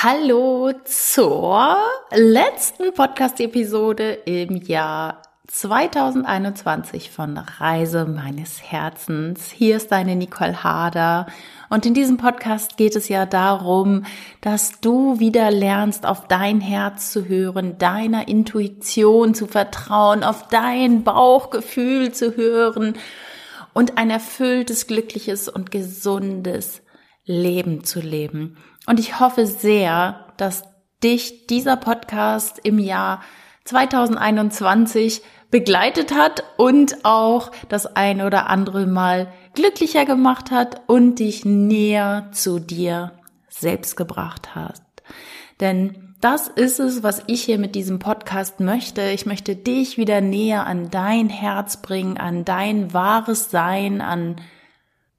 Hallo zur letzten Podcast-Episode im Jahr 2021 von Reise meines Herzens. Hier ist deine Nicole Harder und in diesem Podcast geht es ja darum, dass du wieder lernst, auf dein Herz zu hören, deiner Intuition zu vertrauen, auf dein Bauchgefühl zu hören und ein erfülltes, glückliches und gesundes Leben zu leben. Und ich hoffe sehr, dass dich dieser Podcast im Jahr 2021 begleitet hat und auch das ein oder andere Mal glücklicher gemacht hat und dich näher zu dir selbst gebracht hat. Denn das ist es, was ich hier mit diesem Podcast möchte. Ich möchte dich wieder näher an dein Herz bringen, an dein wahres Sein, an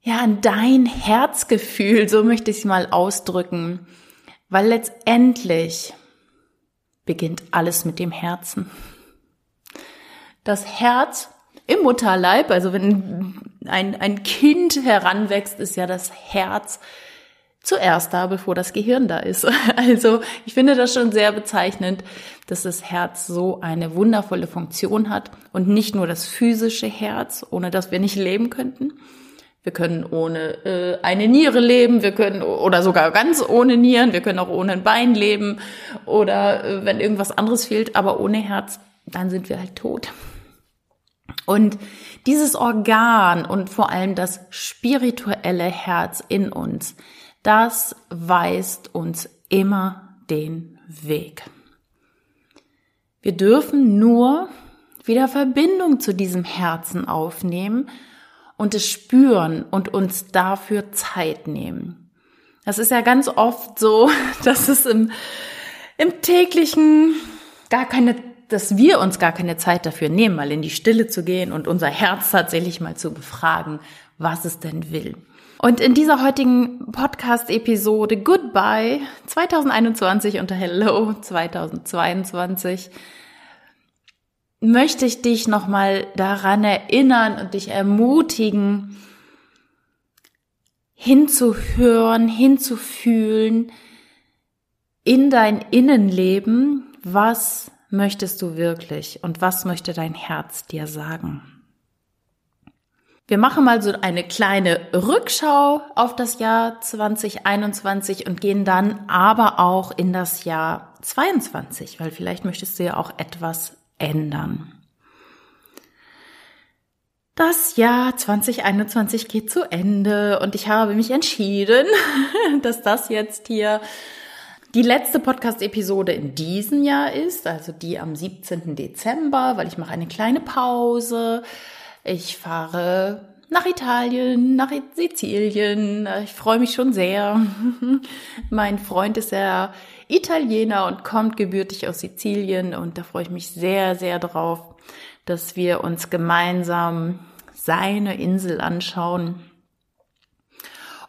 ja, an dein Herzgefühl, so möchte ich es mal ausdrücken, weil letztendlich beginnt alles mit dem Herzen. Das Herz im Mutterleib, also wenn ein, ein Kind heranwächst, ist ja das Herz zuerst da, bevor das Gehirn da ist. Also ich finde das schon sehr bezeichnend, dass das Herz so eine wundervolle Funktion hat und nicht nur das physische Herz, ohne das wir nicht leben könnten, wir können ohne äh, eine Niere leben, wir können oder sogar ganz ohne Nieren, wir können auch ohne ein Bein leben oder äh, wenn irgendwas anderes fehlt, aber ohne Herz, dann sind wir halt tot. Und dieses Organ und vor allem das spirituelle Herz in uns, das weist uns immer den Weg. Wir dürfen nur wieder Verbindung zu diesem Herzen aufnehmen und es spüren und uns dafür Zeit nehmen. Das ist ja ganz oft so, dass es im, im täglichen gar keine, dass wir uns gar keine Zeit dafür nehmen, mal in die Stille zu gehen und unser Herz tatsächlich mal zu befragen, was es denn will. Und in dieser heutigen Podcast-Episode Goodbye 2021 und Hello 2022 möchte ich dich nochmal daran erinnern und dich ermutigen, hinzuhören, hinzufühlen in dein Innenleben, was möchtest du wirklich und was möchte dein Herz dir sagen. Wir machen mal so eine kleine Rückschau auf das Jahr 2021 und gehen dann aber auch in das Jahr 22, weil vielleicht möchtest du ja auch etwas ändern. Das Jahr 2021 geht zu Ende und ich habe mich entschieden, dass das jetzt hier die letzte Podcast-Episode in diesem Jahr ist, also die am 17. Dezember, weil ich mache eine kleine Pause. Ich fahre nach Italien, nach Sizilien. Ich freue mich schon sehr. mein Freund ist ja Italiener und kommt gebürtig aus Sizilien und da freue ich mich sehr, sehr drauf, dass wir uns gemeinsam seine Insel anschauen.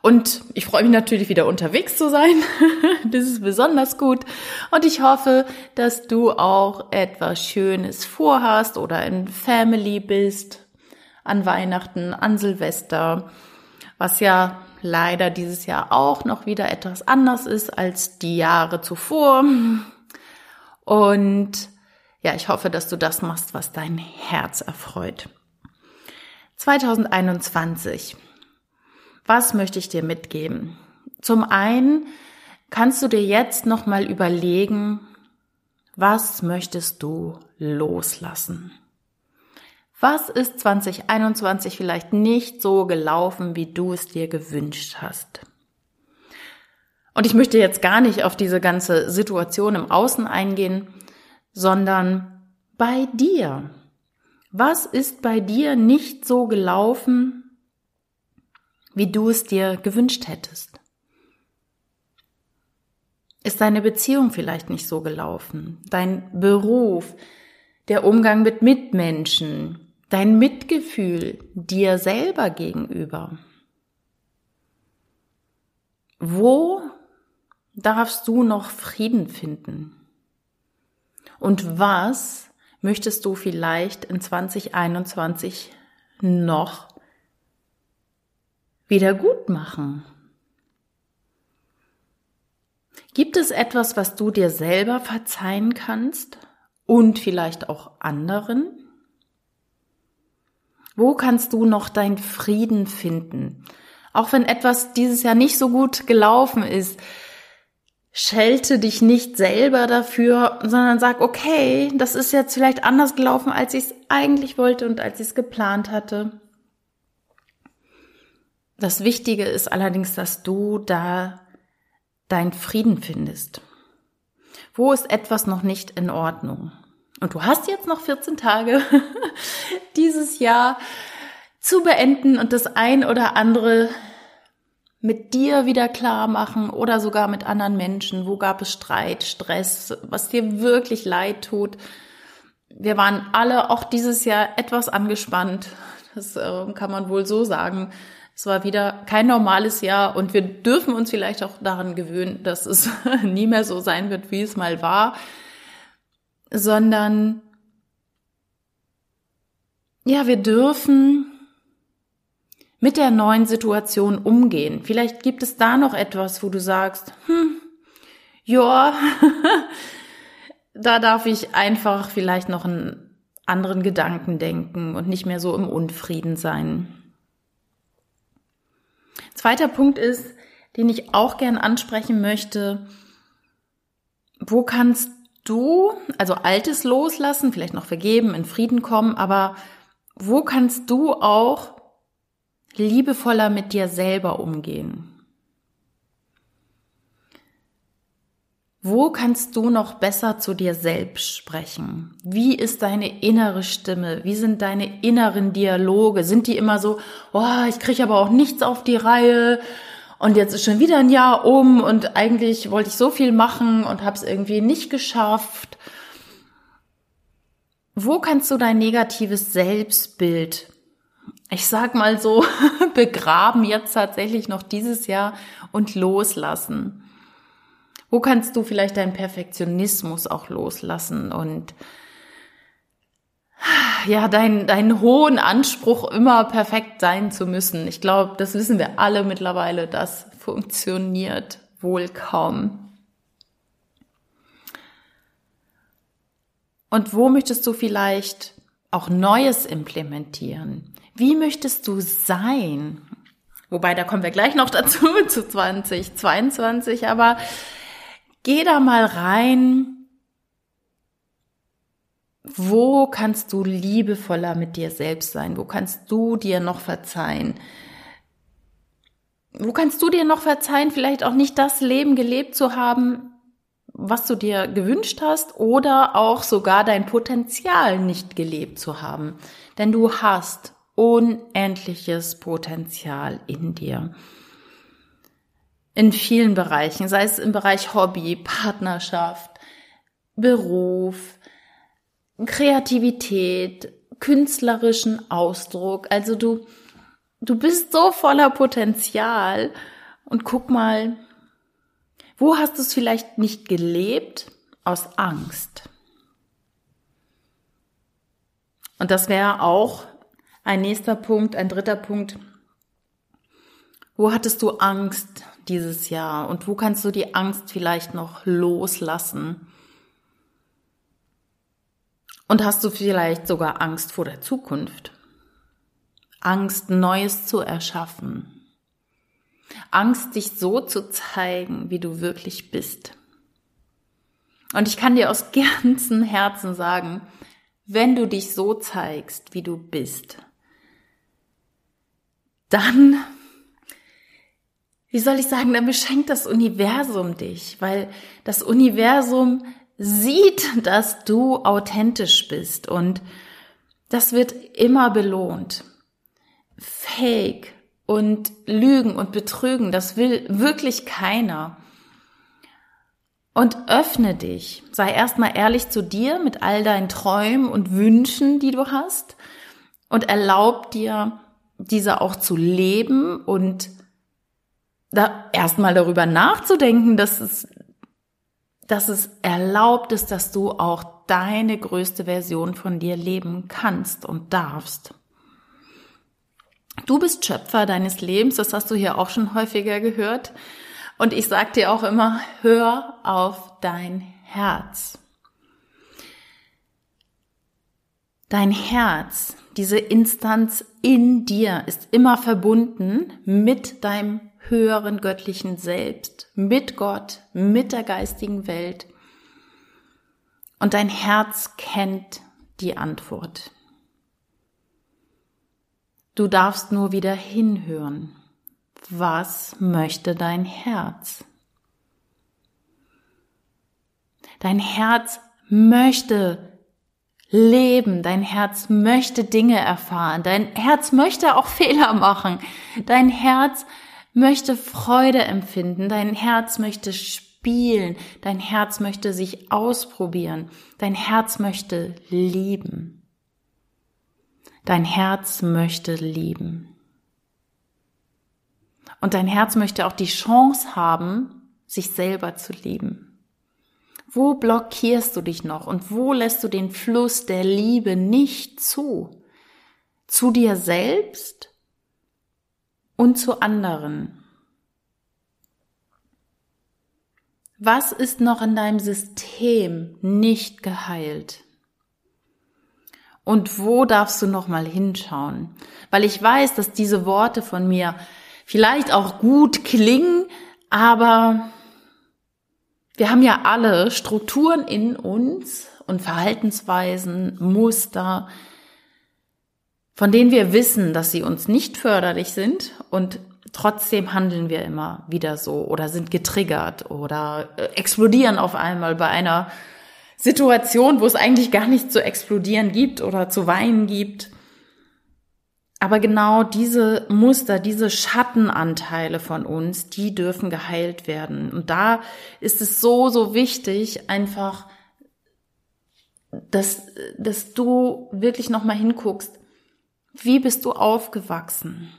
Und ich freue mich natürlich wieder unterwegs zu sein. das ist besonders gut. Und ich hoffe, dass du auch etwas Schönes vorhast oder in Family bist an Weihnachten, an Silvester, was ja leider dieses Jahr auch noch wieder etwas anders ist als die Jahre zuvor. Und ja, ich hoffe, dass du das machst, was dein Herz erfreut. 2021. Was möchte ich dir mitgeben? Zum einen kannst du dir jetzt noch mal überlegen, was möchtest du loslassen? Was ist 2021 vielleicht nicht so gelaufen, wie du es dir gewünscht hast? Und ich möchte jetzt gar nicht auf diese ganze Situation im Außen eingehen, sondern bei dir. Was ist bei dir nicht so gelaufen, wie du es dir gewünscht hättest? Ist deine Beziehung vielleicht nicht so gelaufen? Dein Beruf, der Umgang mit Mitmenschen, dein Mitgefühl dir selber gegenüber. Wo darfst du noch Frieden finden? Und was möchtest du vielleicht in 2021 noch wieder gut machen? Gibt es etwas, was du dir selber verzeihen kannst und vielleicht auch anderen? Wo kannst du noch deinen Frieden finden? Auch wenn etwas dieses Jahr nicht so gut gelaufen ist, schelte dich nicht selber dafür, sondern sag, okay, das ist jetzt vielleicht anders gelaufen, als ich es eigentlich wollte und als ich es geplant hatte. Das Wichtige ist allerdings, dass du da deinen Frieden findest. Wo ist etwas noch nicht in Ordnung? Und du hast jetzt noch 14 Tage dieses Jahr zu beenden und das ein oder andere mit dir wieder klar machen oder sogar mit anderen Menschen. Wo gab es Streit, Stress, was dir wirklich leid tut? Wir waren alle auch dieses Jahr etwas angespannt. Das äh, kann man wohl so sagen. Es war wieder kein normales Jahr und wir dürfen uns vielleicht auch daran gewöhnen, dass es nie mehr so sein wird, wie es mal war, sondern ja, wir dürfen mit der neuen Situation umgehen. Vielleicht gibt es da noch etwas, wo du sagst, hm, ja, da darf ich einfach vielleicht noch einen anderen Gedanken denken und nicht mehr so im Unfrieden sein. Zweiter Punkt ist, den ich auch gern ansprechen möchte, wo kannst du, also Altes loslassen, vielleicht noch vergeben, in Frieden kommen, aber wo kannst du auch liebevoller mit dir selber umgehen? Wo kannst du noch besser zu dir selbst sprechen? Wie ist deine innere Stimme? Wie sind deine inneren Dialoge? Sind die immer so, oh, ich kriege aber auch nichts auf die Reihe und jetzt ist schon wieder ein Jahr um und eigentlich wollte ich so viel machen und habe es irgendwie nicht geschafft? Wo kannst du dein negatives Selbstbild ich sag mal so, begraben jetzt tatsächlich noch dieses Jahr und loslassen? Wo kannst du vielleicht deinen Perfektionismus auch loslassen und ja, deinen deinen hohen Anspruch, immer perfekt sein zu müssen. Ich glaube, das wissen wir alle mittlerweile, das funktioniert wohl kaum. Und wo möchtest du vielleicht auch Neues implementieren? Wie möchtest du sein? Wobei, da kommen wir gleich noch dazu zu 2022, aber geh da mal rein. Wo kannst du liebevoller mit dir selbst sein? Wo kannst du dir noch verzeihen? Wo kannst du dir noch verzeihen, vielleicht auch nicht das Leben gelebt zu haben, was du dir gewünscht hast oder auch sogar dein Potenzial nicht gelebt zu haben? Denn du hast unendliches Potenzial in dir. In vielen Bereichen, sei es im Bereich Hobby, Partnerschaft, Beruf, Kreativität, künstlerischen Ausdruck. Also du, du bist so voller Potenzial und guck mal, wo hast du es vielleicht nicht gelebt? Aus Angst. Und das wäre auch ein nächster Punkt, ein dritter Punkt. Wo hattest du Angst dieses Jahr und wo kannst du die Angst vielleicht noch loslassen? Und hast du vielleicht sogar Angst vor der Zukunft? Angst, Neues zu erschaffen. Angst, dich so zu zeigen, wie du wirklich bist. Und ich kann dir aus ganzem Herzen sagen, wenn du dich so zeigst, wie du bist, dann, wie soll ich sagen, dann beschenkt das Universum dich, weil das Universum sieht, dass du authentisch bist und das wird immer belohnt. Fake und Lügen und Betrügen, das will wirklich keiner. Und öffne dich. Sei erstmal ehrlich zu dir mit all deinen Träumen und Wünschen, die du hast. Und erlaub dir, diese auch zu leben und da erstmal darüber nachzudenken, dass es, dass es erlaubt ist, dass du auch deine größte Version von dir leben kannst und darfst. Du bist Schöpfer deines Lebens, das hast du hier auch schon häufiger gehört. Und ich sag dir auch immer, hör auf dein Herz. Dein Herz, diese Instanz in dir ist immer verbunden mit deinem höheren göttlichen Selbst, mit Gott, mit der geistigen Welt. Und dein Herz kennt die Antwort. Du darfst nur wieder hinhören. Was möchte dein Herz? Dein Herz möchte leben, dein Herz möchte Dinge erfahren, dein Herz möchte auch Fehler machen, dein Herz möchte Freude empfinden, dein Herz möchte spielen, dein Herz möchte sich ausprobieren, dein Herz möchte lieben. Dein Herz möchte lieben. Und dein Herz möchte auch die Chance haben, sich selber zu lieben. Wo blockierst du dich noch und wo lässt du den Fluss der Liebe nicht zu? Zu dir selbst und zu anderen. Was ist noch in deinem System nicht geheilt? Und wo darfst du noch mal hinschauen? Weil ich weiß, dass diese Worte von mir vielleicht auch gut klingen, aber wir haben ja alle Strukturen in uns und Verhaltensweisen, Muster, von denen wir wissen, dass sie uns nicht förderlich sind und trotzdem handeln wir immer wieder so oder sind getriggert oder äh, explodieren auf einmal bei einer Situation, wo es eigentlich gar nicht zu explodieren gibt oder zu weinen gibt. Aber genau diese Muster, diese Schattenanteile von uns, die dürfen geheilt werden. Und da ist es so, so wichtig, einfach, dass, dass du wirklich nochmal hinguckst, wie bist du aufgewachsen?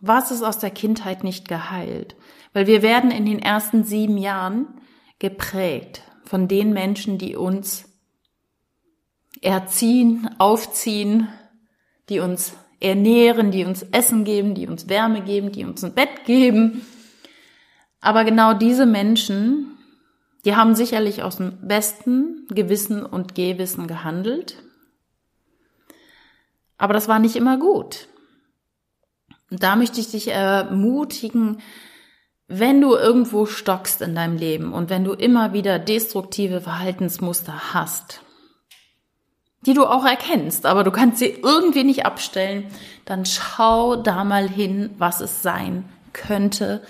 Was ist aus der Kindheit nicht geheilt? Weil wir werden in den ersten sieben Jahren geprägt von den Menschen, die uns erziehen, aufziehen, die uns ernähren, die uns Essen geben, die uns Wärme geben, die uns ein Bett geben. Aber genau diese Menschen, die haben sicherlich aus dem besten Gewissen und Gehwissen gehandelt. Aber das war nicht immer gut. Und da möchte ich dich ermutigen, wenn du irgendwo stockst in deinem Leben und wenn du immer wieder destruktive Verhaltensmuster hast, die du auch erkennst, aber du kannst sie irgendwie nicht abstellen, dann schau da mal hin, was es sein könnte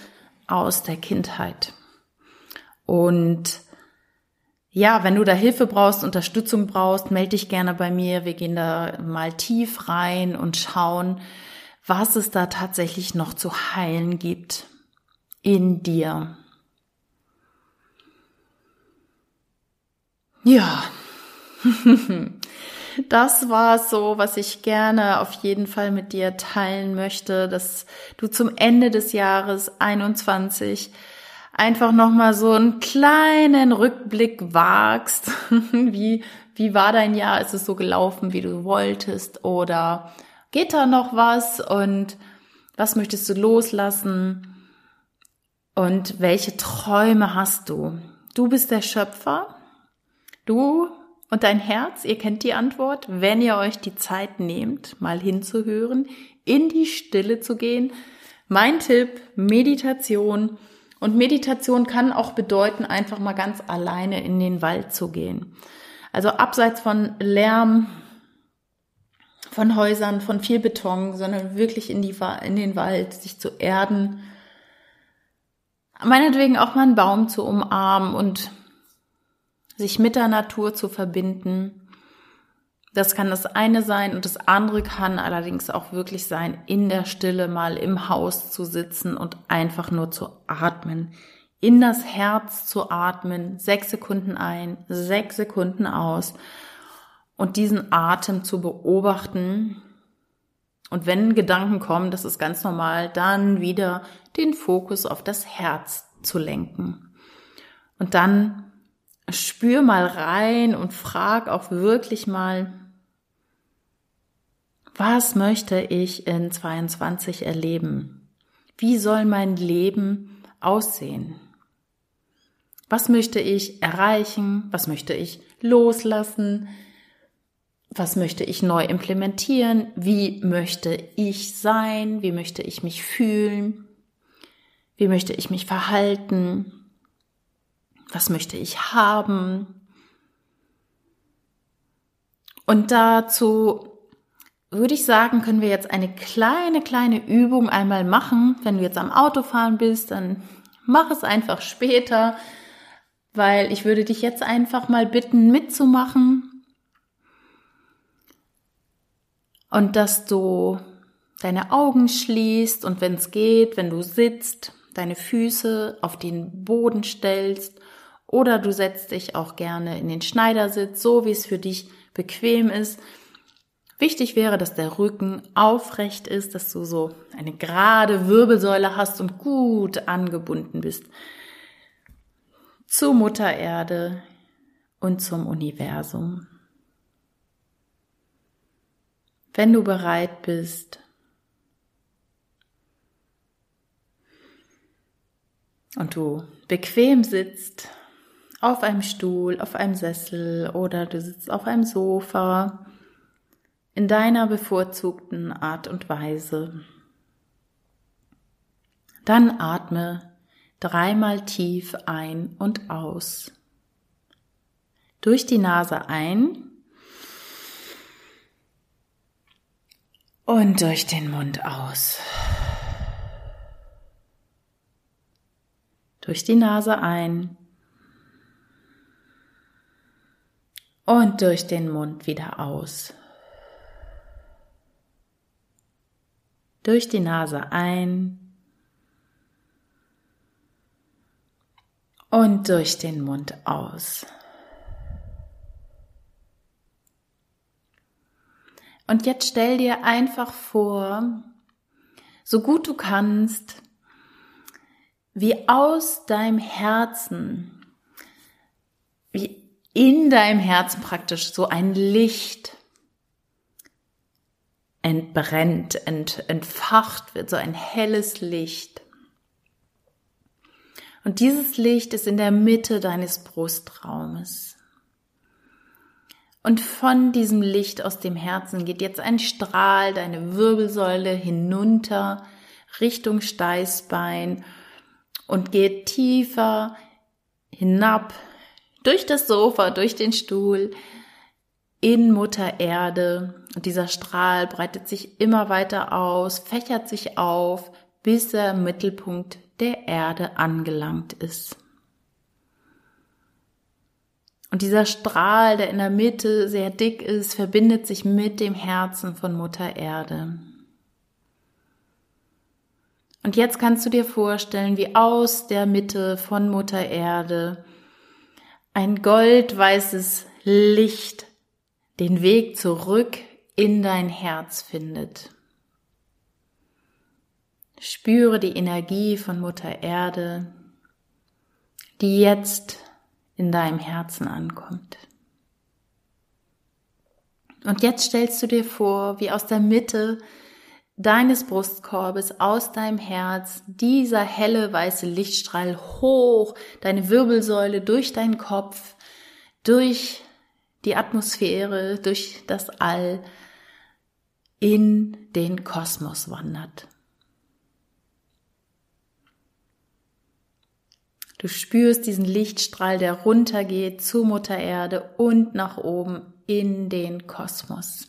aus der Kindheit. Und ja, wenn du da Hilfe brauchst, Unterstützung brauchst, melde dich gerne bei mir. Wir gehen da mal tief rein und schauen, was es da tatsächlich noch zu heilen gibt in dir. Ja, das war so, was ich gerne auf jeden Fall mit dir teilen möchte, dass du zum Ende des Jahres 21 einfach nochmal so einen kleinen Rückblick wagst. wie, wie war dein Jahr? Ist es so gelaufen, wie du wolltest? Oder geht da noch was? Und was möchtest du loslassen? Und welche Träume hast du? Du bist der Schöpfer. Du und dein Herz, ihr kennt die Antwort, wenn ihr euch die Zeit nehmt, mal hinzuhören, in die Stille zu gehen. Mein Tipp, Meditation. Und Meditation kann auch bedeuten, einfach mal ganz alleine in den Wald zu gehen. Also abseits von Lärm, von Häusern, von viel Beton, sondern wirklich in, die, in den Wald, sich zu erden. Meinetwegen auch mal einen Baum zu umarmen und sich mit der Natur zu verbinden. Das kann das eine sein und das andere kann allerdings auch wirklich sein, in der Stille mal im Haus zu sitzen und einfach nur zu atmen, in das Herz zu atmen, sechs Sekunden ein, sechs Sekunden aus und diesen Atem zu beobachten. Und wenn Gedanken kommen, das ist ganz normal, dann wieder den Fokus auf das Herz zu lenken. Und dann spür mal rein und frag auch wirklich mal, was möchte ich in 22 erleben? Wie soll mein Leben aussehen? Was möchte ich erreichen? Was möchte ich loslassen? Was möchte ich neu implementieren? Wie möchte ich sein? Wie möchte ich mich fühlen? Wie möchte ich mich verhalten? Was möchte ich haben? Und dazu würde ich sagen, können wir jetzt eine kleine, kleine Übung einmal machen. Wenn du jetzt am Autofahren bist, dann mach es einfach später, weil ich würde dich jetzt einfach mal bitten, mitzumachen. Und dass du deine Augen schließt und wenn es geht, wenn du sitzt, deine Füße auf den Boden stellst oder du setzt dich auch gerne in den Schneidersitz, so wie es für dich bequem ist. Wichtig wäre, dass der Rücken aufrecht ist, dass du so eine gerade Wirbelsäule hast und gut angebunden bist zu Mutter Erde und zum Universum. Wenn du bereit bist, und du bequem sitzt, auf einem Stuhl, auf einem Sessel oder du sitzt auf einem Sofa in deiner bevorzugten Art und Weise. Dann atme dreimal tief ein und aus. Durch die Nase ein und durch den Mund aus. Durch die Nase ein und durch den Mund wieder aus. Durch die Nase ein und durch den Mund aus. Und jetzt stell dir einfach vor, so gut du kannst, wie aus deinem Herzen, wie in deinem Herzen praktisch so ein Licht entbrennt, ent, entfacht wird, so ein helles Licht. Und dieses Licht ist in der Mitte deines Brustraumes. Und von diesem Licht aus dem Herzen geht jetzt ein Strahl deine Wirbelsäule hinunter Richtung Steißbein und geht tiefer hinab durch das Sofa, durch den Stuhl in Mutter Erde. Und dieser Strahl breitet sich immer weiter aus, fächert sich auf, bis er im Mittelpunkt der Erde angelangt ist. Und dieser Strahl, der in der Mitte sehr dick ist, verbindet sich mit dem Herzen von Mutter Erde. Und jetzt kannst du dir vorstellen, wie aus der Mitte von Mutter Erde ein goldweißes Licht den Weg zurück in dein Herz findet. Spüre die Energie von Mutter Erde, die jetzt in deinem Herzen ankommt. Und jetzt stellst du dir vor, wie aus der Mitte deines Brustkorbes aus deinem Herz dieser helle weiße Lichtstrahl hoch deine Wirbelsäule durch deinen Kopf, durch die Atmosphäre, durch das All in den Kosmos wandert. Du spürst diesen Lichtstrahl, der runtergeht zu Mutter Erde und nach oben in den Kosmos.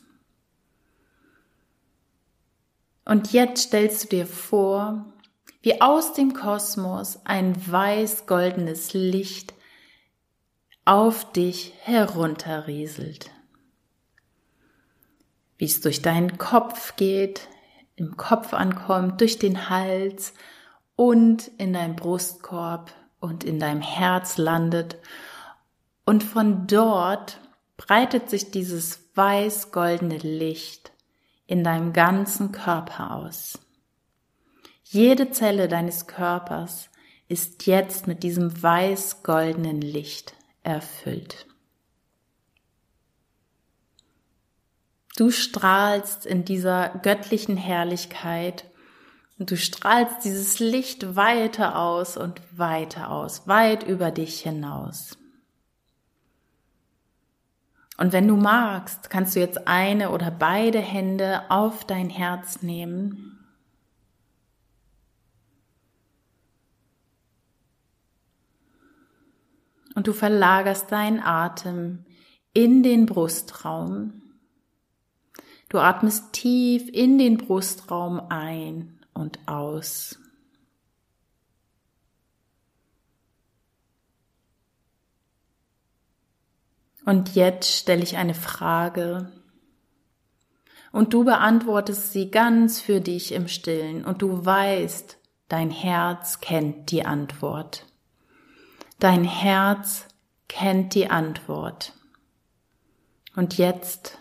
Und jetzt stellst du dir vor, wie aus dem Kosmos ein weiß-goldenes Licht auf dich herunterrieselt. Wie es durch deinen Kopf geht, im Kopf ankommt, durch den Hals und in deinem Brustkorb und in deinem Herz landet. Und von dort breitet sich dieses weiß-goldene Licht in deinem ganzen Körper aus. Jede Zelle deines Körpers ist jetzt mit diesem weiß-goldenen Licht erfüllt. Du strahlst in dieser göttlichen Herrlichkeit Und du strahlst dieses Licht weiter aus und weiter aus, weit über dich hinaus. Und wenn du magst, kannst du jetzt eine oder beide Hände auf dein Herz nehmen. Und du verlagerst deinen Atem in den Brustraum. Du atmest tief in den Brustraum ein und aus. Und jetzt stelle ich eine Frage und du beantwortest sie ganz für dich im stillen und du weißt, dein Herz kennt die Antwort. Dein Herz kennt die Antwort. Und jetzt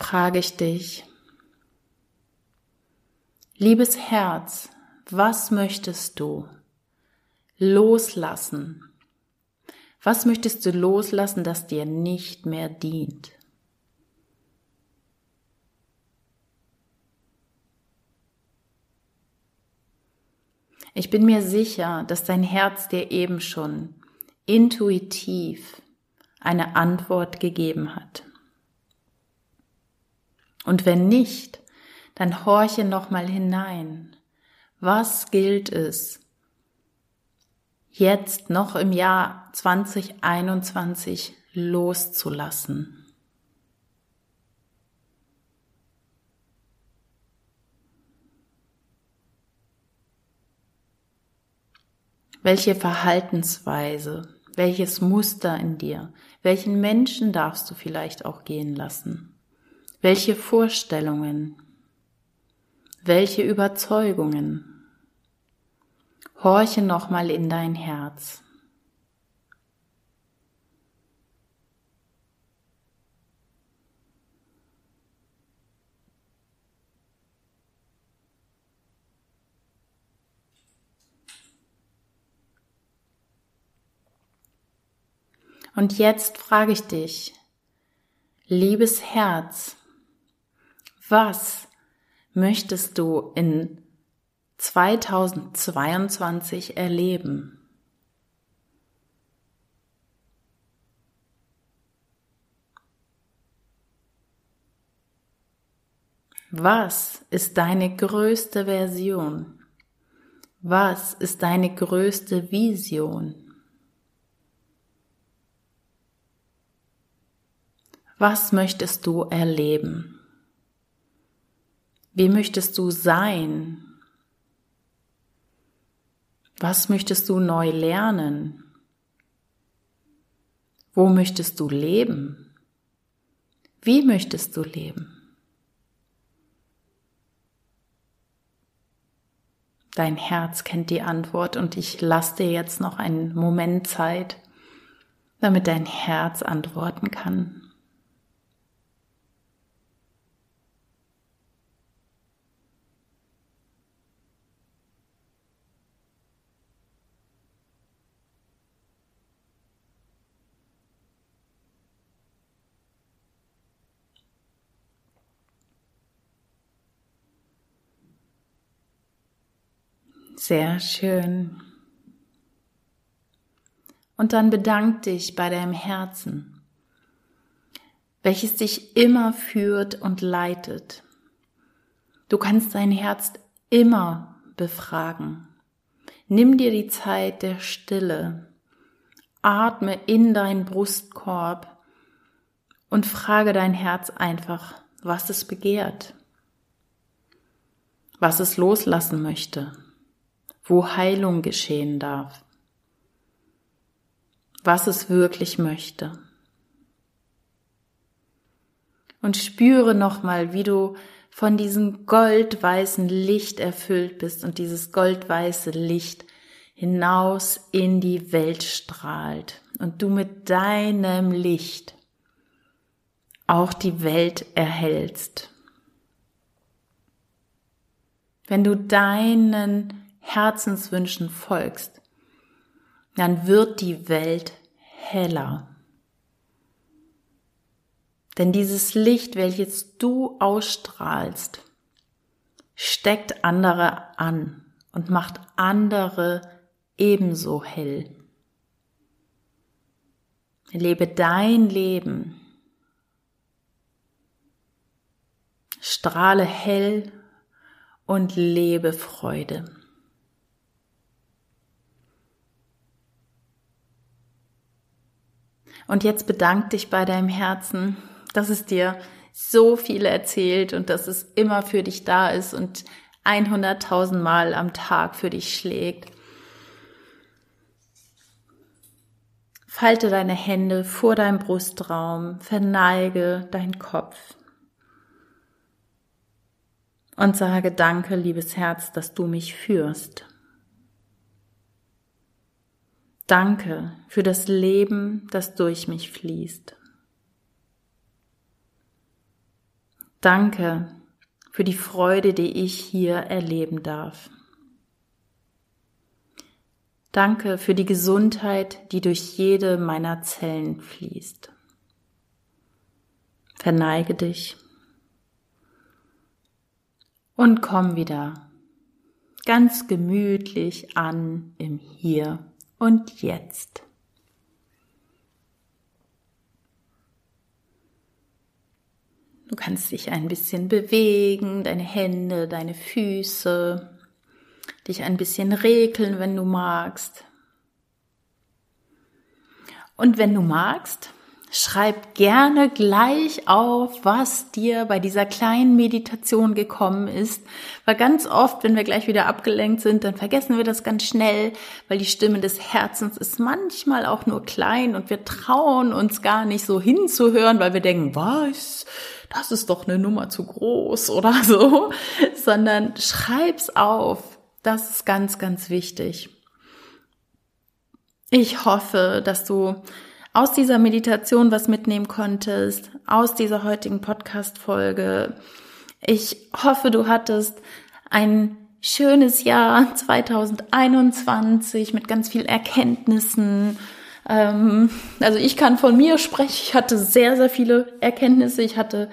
frage ich dich, liebes Herz, was möchtest du loslassen? Was möchtest du loslassen, das dir nicht mehr dient? Ich bin mir sicher, dass dein Herz dir eben schon intuitiv eine Antwort gegeben hat. Und wenn nicht, dann horche nochmal hinein. Was gilt es jetzt noch im Jahr 2021 loszulassen. Welche Verhaltensweise, welches Muster in dir, welchen Menschen darfst du vielleicht auch gehen lassen? Welche Vorstellungen, welche Überzeugungen? Horche nochmal in dein Herz. Und jetzt frage ich dich, liebes Herz, was möchtest du in 2022 erleben? Was ist deine größte Version? Was ist deine größte Vision? Was möchtest du erleben? Wie möchtest du sein? Was möchtest du neu lernen? Wo möchtest du leben? Wie möchtest du leben? Dein Herz kennt die Antwort und ich lasse dir jetzt noch einen Moment Zeit, damit dein Herz antworten kann. Sehr schön. Und dann bedank dich bei deinem Herzen, welches dich immer führt und leitet. Du kannst dein Herz immer befragen. Nimm dir die Zeit der Stille, atme in deinen Brustkorb und frage dein Herz einfach, was es begehrt, was es loslassen möchte wo Heilung geschehen darf, was es wirklich möchte. Und spüre nochmal, wie du von diesem goldweißen Licht erfüllt bist und dieses goldweiße Licht hinaus in die Welt strahlt und du mit deinem Licht auch die Welt erhältst. Wenn du deinen Herzenswünschen folgst, dann wird die Welt heller. Denn dieses Licht, welches du ausstrahlst, steckt andere an und macht andere ebenso hell. Lebe dein Leben. Strahle hell und lebe Freude. Und jetzt bedank dich bei deinem Herzen, dass es dir so viel erzählt und dass es immer für dich da ist und 100.000 Mal am Tag für dich schlägt. Falte deine Hände vor deinem Brustraum, verneige deinen Kopf und sage Danke, liebes Herz, dass du mich führst. Danke für das Leben, das durch mich fließt. Danke für die Freude, die ich hier erleben darf. Danke für die Gesundheit, die durch jede meiner Zellen fließt. Verneige dich und komm wieder ganz gemütlich an im Hier und Jetzt. Du kannst dich ein bisschen bewegen, deine Hände, deine Füße, dich ein bisschen regeln, wenn du magst. Und wenn du magst, Schreib gerne gleich auf, was dir bei dieser kleinen Meditation gekommen ist, weil ganz oft, wenn wir gleich wieder abgelenkt sind, dann vergessen wir das ganz schnell, weil die Stimme des Herzens ist manchmal auch nur klein und wir trauen uns gar nicht so hinzuhören, weil wir denken, was, das ist doch eine Nummer zu groß oder so, sondern schreib's auf. Das ist ganz, ganz wichtig. Ich hoffe, dass du aus dieser Meditation was mitnehmen konntest, aus dieser heutigen Podcast-Folge. Ich hoffe, du hattest ein schönes Jahr 2021 mit ganz viel Erkenntnissen. Ähm, also ich kann von mir sprechen. Ich hatte sehr, sehr viele Erkenntnisse. Ich hatte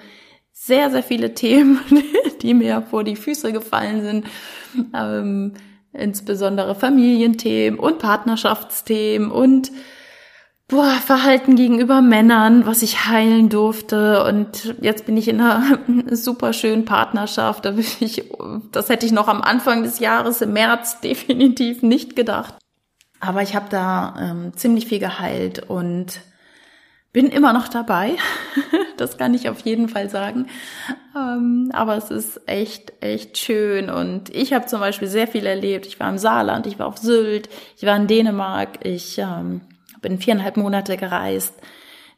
sehr, sehr viele Themen, die mir vor die Füße gefallen sind. Ähm, insbesondere Familienthemen und Partnerschaftsthemen und boah, Verhalten gegenüber Männern, was ich heilen durfte. Und jetzt bin ich in einer super schönen Partnerschaft. Da ich, das hätte ich noch am Anfang des Jahres im März definitiv nicht gedacht. Aber ich habe da ähm, ziemlich viel geheilt und bin immer noch dabei. das kann ich auf jeden Fall sagen. Ähm, aber es ist echt, echt schön. Und ich habe zum Beispiel sehr viel erlebt. Ich war im Saarland, ich war auf Sylt, ich war in Dänemark, ich ähm, bin viereinhalb Monate gereist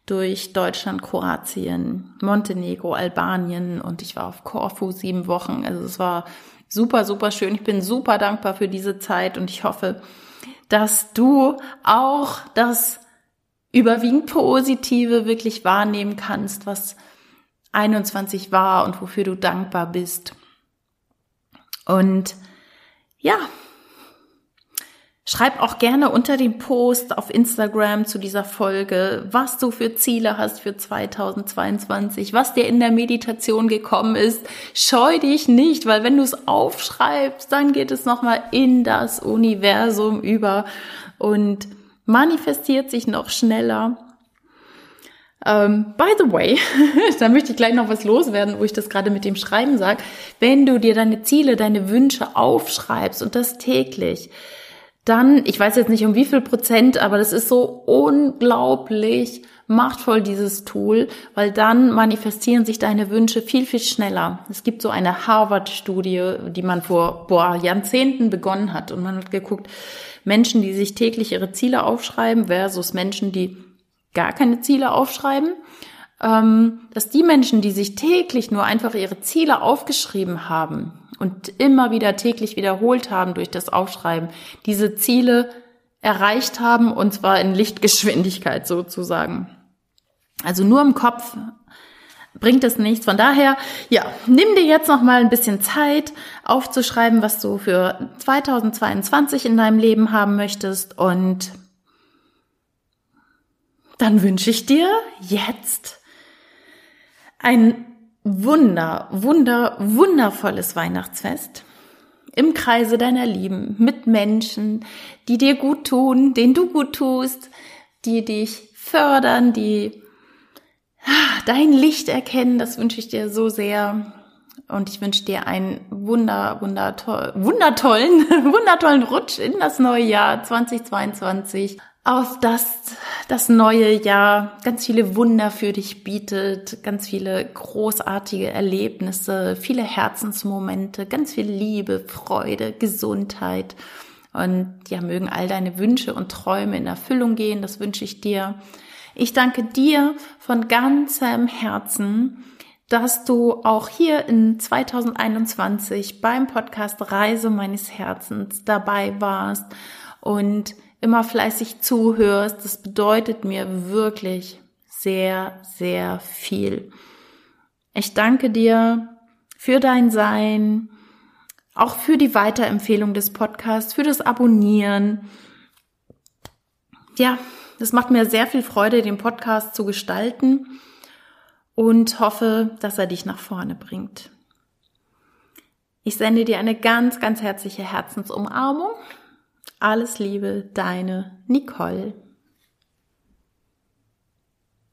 durch Deutschland, Kroatien, Montenegro, Albanien und ich war auf Korfu sieben Wochen. Also es war super, super schön. Ich bin super dankbar für diese Zeit und ich hoffe, dass du auch das überwiegend Positive wirklich wahrnehmen kannst, was 21 war und wofür du dankbar bist. Und ja, Schreib auch gerne unter dem Post auf Instagram zu dieser Folge, was du für Ziele hast für 2022, was dir in der Meditation gekommen ist. Scheu dich nicht, weil wenn du es aufschreibst, dann geht es nochmal in das Universum über und manifestiert sich noch schneller. Um, ähm, by the way, da möchte ich gleich noch was loswerden, wo ich das gerade mit dem Schreiben sage. Wenn du dir deine Ziele, deine Wünsche aufschreibst und das täglich, dann, ich weiß jetzt nicht um wie viel Prozent, aber das ist so unglaublich machtvoll, dieses Tool, weil dann manifestieren sich deine Wünsche viel, viel schneller. Es gibt so eine Harvard-Studie, die man vor boah, Jahrzehnten begonnen hat und man hat geguckt, Menschen, die sich täglich ihre Ziele aufschreiben versus Menschen, die gar keine Ziele aufschreiben, ähm, dass die Menschen, die sich täglich nur einfach ihre Ziele aufgeschrieben haben, und immer wieder täglich wiederholt haben durch das Aufschreiben, diese Ziele erreicht haben und zwar in Lichtgeschwindigkeit sozusagen. Also nur im Kopf bringt es nichts. Von daher, ja, nimm dir jetzt noch mal ein bisschen Zeit aufzuschreiben, was du für 2022 in deinem Leben haben möchtest und dann wünsche ich dir jetzt ein wunder, wunder, wundervolles Weihnachtsfest im Kreise deiner Lieben, mit Menschen, die dir gut tun, denen du gut tust, die dich fördern, die ah, dein Licht erkennen. Das wünsche ich dir so sehr. Und ich wünsche dir einen wunder, wundertoll, wundertollen, wundertollen Rutsch in das neue Jahr 2022 auf das das neue Jahr ganz viele Wunder für dich bietet, ganz viele großartige Erlebnisse, viele Herzensmomente, ganz viel Liebe, Freude, Gesundheit. Und ja, mögen all deine Wünsche und Träume in Erfüllung gehen. Das wünsche ich dir. Ich danke dir von ganzem Herzen, dass du auch hier in 2021 beim Podcast Reise meines Herzens dabei warst und immer fleißig zuhörst. Das bedeutet mir wirklich sehr, sehr viel. Ich danke dir für dein Sein, auch für die Weiterempfehlung des Podcasts, für das Abonnieren. Ja, das macht mir sehr viel Freude, den Podcast zu gestalten und hoffe, dass er dich nach vorne bringt. Ich sende dir eine ganz, ganz herzliche Herzensumarmung alles Liebe, deine Nicole.